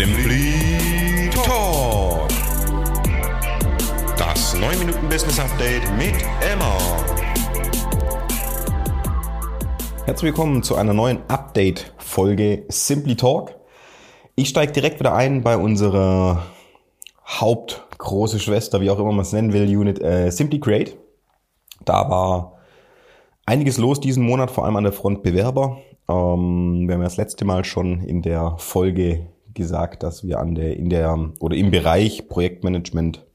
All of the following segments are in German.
Simply Talk. Das 9 Minuten Business Update mit Emma. Herzlich willkommen zu einer neuen Update-Folge Simply Talk. Ich steige direkt wieder ein bei unserer Hauptgroße Schwester, wie auch immer man es nennen will, Unit äh, Simply Create. Da war einiges los diesen Monat, vor allem an der Front Bewerber. Ähm, wir haben ja das letzte Mal schon in der Folge gesagt, dass wir an der, in der oder im Bereich Projektmanagement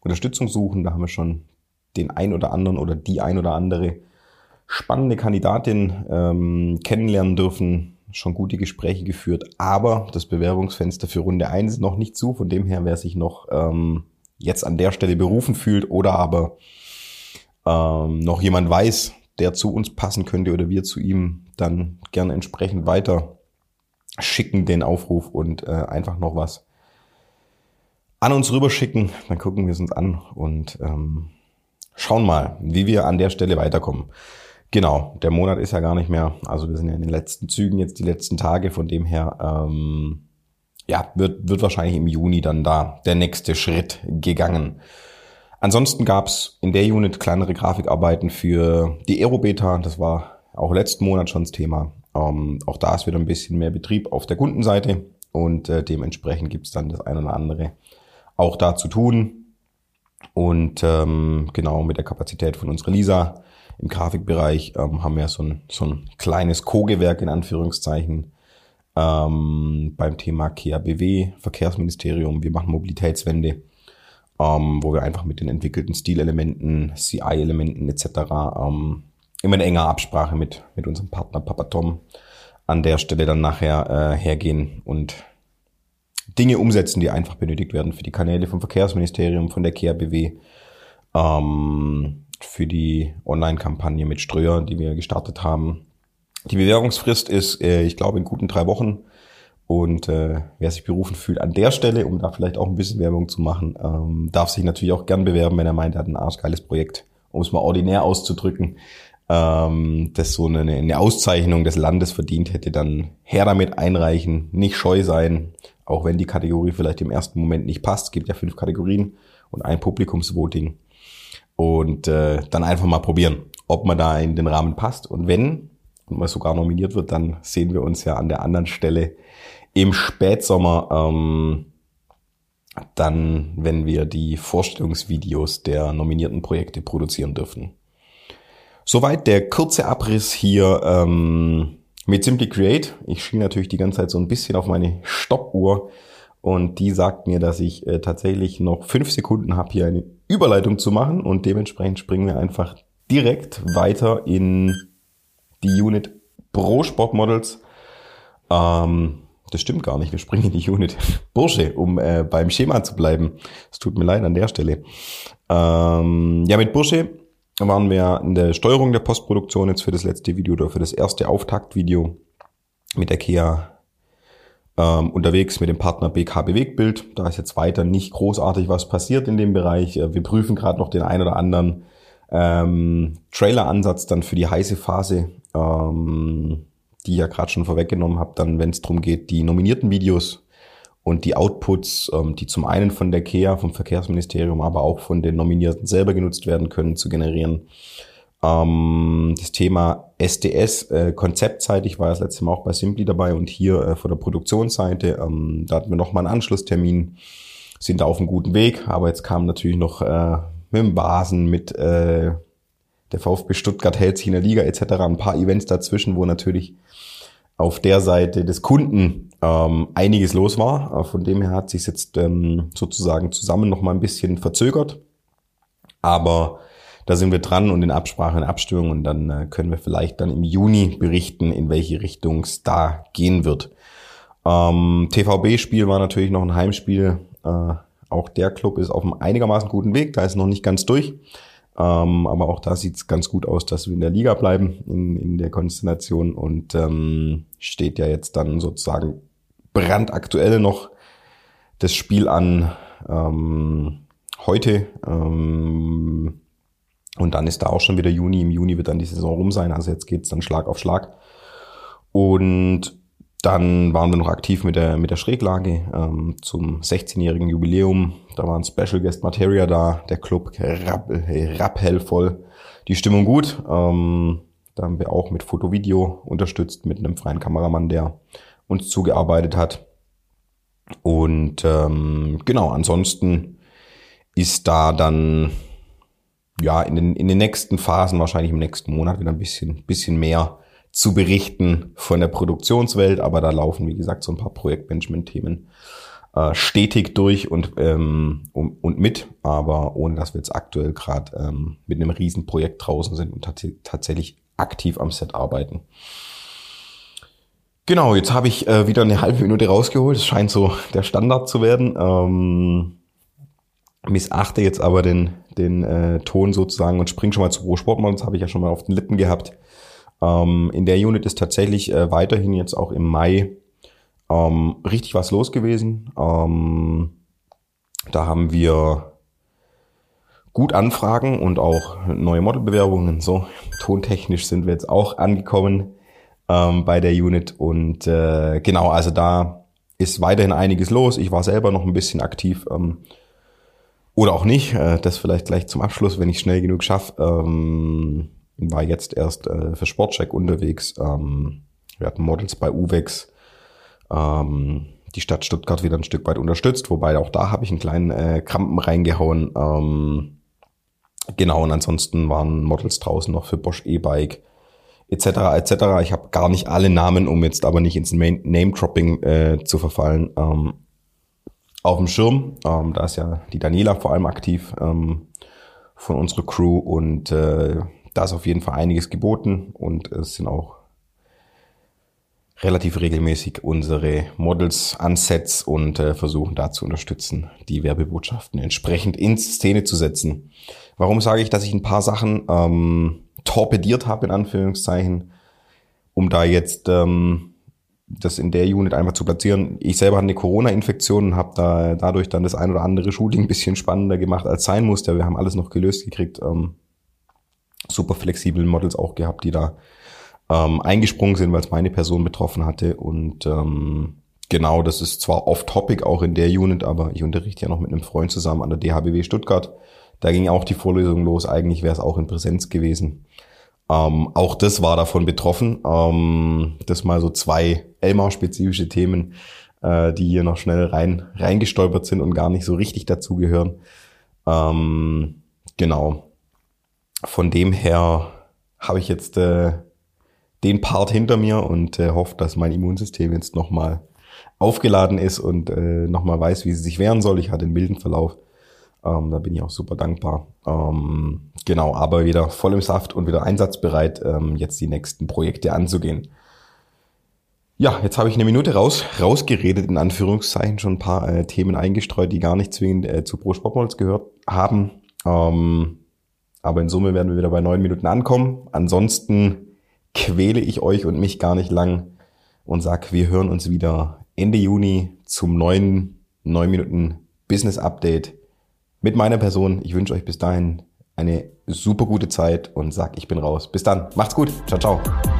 Unterstützung suchen. Da haben wir schon den ein oder anderen oder die ein oder andere spannende Kandidatin ähm, kennenlernen dürfen, schon gute Gespräche geführt, aber das Bewerbungsfenster für Runde 1 ist noch nicht zu. Von dem her, wer sich noch ähm, jetzt an der Stelle berufen fühlt oder aber ähm, noch jemand weiß, der zu uns passen könnte oder wir zu ihm, dann gerne entsprechend weiter schicken den Aufruf und äh, einfach noch was an uns rüberschicken. Dann gucken wir es uns an und ähm, schauen mal, wie wir an der Stelle weiterkommen. Genau, der Monat ist ja gar nicht mehr, also wir sind ja in den letzten Zügen jetzt die letzten Tage, von dem her ähm, ja, wird, wird wahrscheinlich im Juni dann da der nächste Schritt gegangen. Ansonsten gab's in der Unit kleinere Grafikarbeiten für die Aerobeta, das war auch letzten Monat schon das Thema. Ähm, auch da ist wieder ein bisschen mehr Betrieb auf der Kundenseite und äh, dementsprechend gibt's dann das eine oder andere auch da zu tun. Und ähm, genau mit der Kapazität von unserer Lisa im Grafikbereich ähm, haben wir so ein, so ein kleines Co-Gewerk in Anführungszeichen ähm, beim Thema KABW, Verkehrsministerium. Wir machen Mobilitätswende, ähm, wo wir einfach mit den entwickelten Stilelementen, CI-Elementen etc. Ähm, immer in enger Absprache mit, mit unserem Partner Papa Tom an der Stelle dann nachher äh, hergehen und Dinge umsetzen, die einfach benötigt werden für die Kanäle vom Verkehrsministerium, von der KABW. Ähm, für die Online-Kampagne mit Ströer, die wir gestartet haben. Die Bewerbungsfrist ist, äh, ich glaube, in guten drei Wochen. Und äh, wer sich berufen fühlt an der Stelle, um da vielleicht auch ein bisschen Werbung zu machen, ähm, darf sich natürlich auch gern bewerben, wenn er meint, er hat ein arschgeiles Projekt, um es mal ordinär auszudrücken, ähm, das so eine, eine Auszeichnung des Landes verdient hätte, dann her damit einreichen, nicht scheu sein, auch wenn die Kategorie vielleicht im ersten Moment nicht passt. Es gibt ja fünf Kategorien und ein Publikumsvoting und äh, dann einfach mal probieren, ob man da in den Rahmen passt. Und wenn und man sogar nominiert wird, dann sehen wir uns ja an der anderen Stelle im Spätsommer, ähm, dann, wenn wir die Vorstellungsvideos der nominierten Projekte produzieren dürfen. Soweit der kurze Abriss hier ähm, mit Simply Create. Ich schien natürlich die ganze Zeit so ein bisschen auf meine Stoppuhr und die sagt mir, dass ich äh, tatsächlich noch fünf Sekunden habe, hier eine Überleitung zu machen. Und dementsprechend springen wir einfach direkt weiter in die Unit Pro Sportmodels. Ähm, das stimmt gar nicht. Wir springen in die Unit Bursche, um äh, beim Schema zu bleiben. Es tut mir leid an der Stelle. Ähm, ja, mit Bursche waren wir in der Steuerung der Postproduktion jetzt für das letzte Video oder für das erste Auftaktvideo mit der Kia ähm, unterwegs mit dem Partner BK Bewegtbild. Da ist jetzt weiter nicht großartig was passiert in dem Bereich. Äh, wir prüfen gerade noch den ein oder anderen ähm, Trailer-Ansatz dann für die heiße Phase, ähm, die ich ja gerade schon vorweggenommen habe, dann wenn es darum geht, die nominierten Videos und die Outputs, ähm, die zum einen von der KEA, vom Verkehrsministerium, aber auch von den Nominierten selber genutzt werden können, zu generieren. Ähm, das Thema SDS, äh, konzeptseitig war das letzte Mal auch bei Simply dabei und hier äh, von der Produktionsseite, ähm, da hatten wir nochmal einen Anschlusstermin, sind da auf einem guten Weg, aber jetzt kam natürlich noch äh, mit dem Basen, mit äh, der VfB Stuttgart hält sich in der Liga etc. ein paar Events dazwischen, wo natürlich auf der Seite des Kunden ähm, einiges los war. Äh, von dem her hat sich jetzt ähm, sozusagen zusammen noch mal ein bisschen verzögert. Aber da sind wir dran und in Absprache und Abstimmung und dann äh, können wir vielleicht dann im Juni berichten, in welche Richtung es da gehen wird. Ähm, TVB-Spiel war natürlich noch ein Heimspiel. Äh, auch der Club ist auf einem einigermaßen guten Weg. Da ist noch nicht ganz durch. Ähm, aber auch da sieht es ganz gut aus, dass wir in der Liga bleiben, in, in der Konstellation. Und ähm, steht ja jetzt dann sozusagen brandaktuell noch das Spiel an ähm, heute. Ähm, und dann ist da auch schon wieder Juni. Im Juni wird dann die Saison rum sein. Also jetzt geht's dann Schlag auf Schlag. Und dann waren wir noch aktiv mit der, mit der Schräglage ähm, zum 16-jährigen Jubiläum. Da war ein Special Guest Materia da, der Club rappell voll. Die Stimmung gut. Ähm, da haben wir auch mit Foto-Video unterstützt, mit einem freien Kameramann, der uns zugearbeitet hat. Und ähm, genau, ansonsten ist da dann ja in den, in den nächsten Phasen, wahrscheinlich im nächsten Monat wieder ein bisschen, bisschen mehr zu berichten von der Produktionswelt, aber da laufen, wie gesagt, so ein paar Projektmanagement-Themen äh, stetig durch und, ähm, um, und mit, aber ohne dass wir jetzt aktuell gerade ähm, mit einem riesen Projekt draußen sind und tats tatsächlich aktiv am Set arbeiten. Genau, jetzt habe ich äh, wieder eine halbe Minute rausgeholt. Es scheint so der Standard zu werden. Ähm, missachte jetzt aber den, den äh, Ton sozusagen und spring schon mal zu Pro Sportmodels, habe ich ja schon mal auf den Lippen gehabt. Ähm, in der Unit ist tatsächlich äh, weiterhin jetzt auch im Mai ähm, richtig was los gewesen. Ähm, da haben wir gut Anfragen und auch neue Modelbewerbungen. So, tontechnisch sind wir jetzt auch angekommen ähm, bei der Unit. Und äh, genau, also da ist weiterhin einiges los. Ich war selber noch ein bisschen aktiv. Ähm, oder auch nicht. Äh, das vielleicht gleich zum Abschluss, wenn ich schnell genug schaffe. Ähm, war jetzt erst äh, für Sportcheck unterwegs. Ähm, wir hatten Models bei Uwex. Ähm, die Stadt Stuttgart wieder ein Stück weit unterstützt, wobei auch da habe ich einen kleinen äh, Krampen reingehauen. Ähm, genau, und ansonsten waren Models draußen noch für Bosch E-Bike etc. etc. Ich habe gar nicht alle Namen, um jetzt aber nicht ins Name-Dropping äh, zu verfallen. Ähm, auf dem Schirm, ähm, da ist ja die Daniela vor allem aktiv ähm, von unserer Crew und äh, da ist auf jeden Fall einiges geboten und es sind auch relativ regelmäßig unsere Models an Sets und äh, versuchen da zu unterstützen, die Werbebotschaften entsprechend in Szene zu setzen. Warum sage ich, dass ich ein paar Sachen ähm, torpediert habe, in Anführungszeichen, um da jetzt ähm, das in der Unit einfach zu platzieren. Ich selber hatte eine Corona-Infektion und habe da dadurch dann das ein oder andere Shooting ein bisschen spannender gemacht, als sein musste. Wir haben alles noch gelöst gekriegt. Ähm, super flexiblen Models auch gehabt, die da ähm, eingesprungen sind, weil es meine Person betroffen hatte. Und ähm, genau, das ist zwar off-topic auch in der Unit, aber ich unterrichte ja noch mit einem Freund zusammen an der DHBW Stuttgart. Da ging auch die Vorlesung los. Eigentlich wäre es auch in Präsenz gewesen. Ähm, auch das war davon betroffen. Ähm, das mal so zwei Elmar-spezifische Themen, äh, die hier noch schnell rein reingestolpert sind und gar nicht so richtig dazugehören. Ähm, genau. Von dem her habe ich jetzt äh, den Part hinter mir und äh, hoffe, dass mein Immunsystem jetzt nochmal aufgeladen ist und äh, nochmal weiß, wie sie sich wehren soll. Ich hatte einen milden Verlauf. Ähm, da bin ich auch super dankbar. Ähm, genau, aber wieder voll im Saft und wieder einsatzbereit, ähm, jetzt die nächsten Projekte anzugehen. Ja, jetzt habe ich eine Minute raus, rausgeredet, in Anführungszeichen, schon ein paar äh, Themen eingestreut, die gar nicht zwingend äh, zu Pro Sportmodels gehört haben. Ähm, aber in Summe werden wir wieder bei neun Minuten ankommen. Ansonsten quäle ich euch und mich gar nicht lang und sag, wir hören uns wieder Ende Juni zum neuen neun Minuten Business Update mit meiner Person. Ich wünsche euch bis dahin eine super gute Zeit und sag, ich bin raus. Bis dann. Macht's gut. Ciao, ciao.